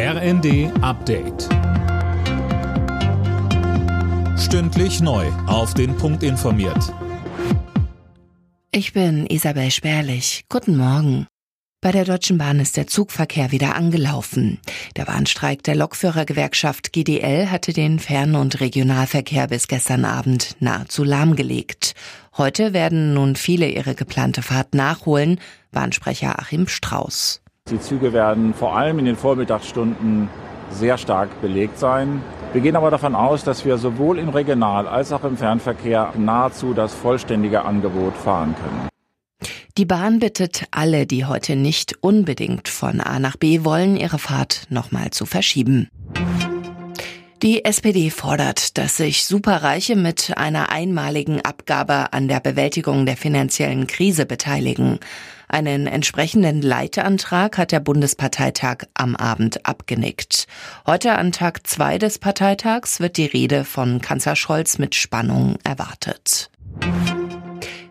RND Update. Stündlich neu. Auf den Punkt informiert. Ich bin Isabel Spärlich. Guten Morgen. Bei der Deutschen Bahn ist der Zugverkehr wieder angelaufen. Der Bahnstreik der Lokführergewerkschaft GDL hatte den Fern- und Regionalverkehr bis gestern Abend nahezu lahmgelegt. Heute werden nun viele ihre geplante Fahrt nachholen, Bahnsprecher Achim Strauß. Die Züge werden vor allem in den Vormittagsstunden sehr stark belegt sein. Wir gehen aber davon aus, dass wir sowohl im Regional- als auch im Fernverkehr nahezu das vollständige Angebot fahren können. Die Bahn bittet alle, die heute nicht unbedingt von A nach B wollen, ihre Fahrt nochmal zu verschieben. Die SPD fordert, dass sich Superreiche mit einer einmaligen Abgabe an der Bewältigung der finanziellen Krise beteiligen. Einen entsprechenden Leitantrag hat der Bundesparteitag am Abend abgenickt. Heute an Tag zwei des Parteitags wird die Rede von Kanzler Scholz mit Spannung erwartet.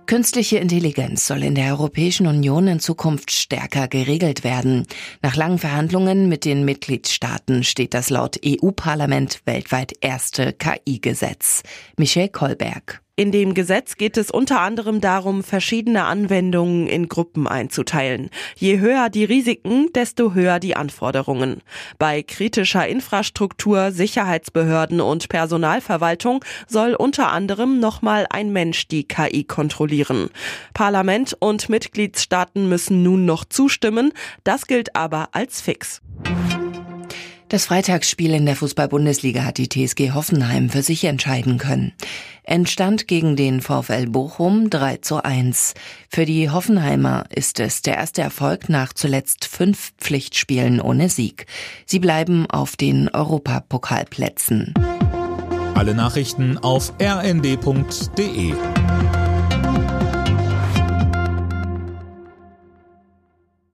Künstliche Intelligenz soll in der Europäischen Union in Zukunft stärker geregelt werden. Nach langen Verhandlungen mit den Mitgliedstaaten steht das laut EU-Parlament weltweit erste KI-Gesetz. Michel Kolberg. In dem Gesetz geht es unter anderem darum, verschiedene Anwendungen in Gruppen einzuteilen. Je höher die Risiken, desto höher die Anforderungen. Bei kritischer Infrastruktur, Sicherheitsbehörden und Personalverwaltung soll unter anderem nochmal ein Mensch die KI kontrollieren. Parlament und Mitgliedstaaten müssen nun noch zustimmen. Das gilt aber als fix. Das Freitagsspiel in der Fußball-Bundesliga hat die TSG Hoffenheim für sich entscheiden können. Entstand gegen den VfL Bochum 3 zu 1. Für die Hoffenheimer ist es der erste Erfolg nach zuletzt fünf Pflichtspielen ohne Sieg. Sie bleiben auf den Europapokalplätzen. Alle Nachrichten auf rnd.de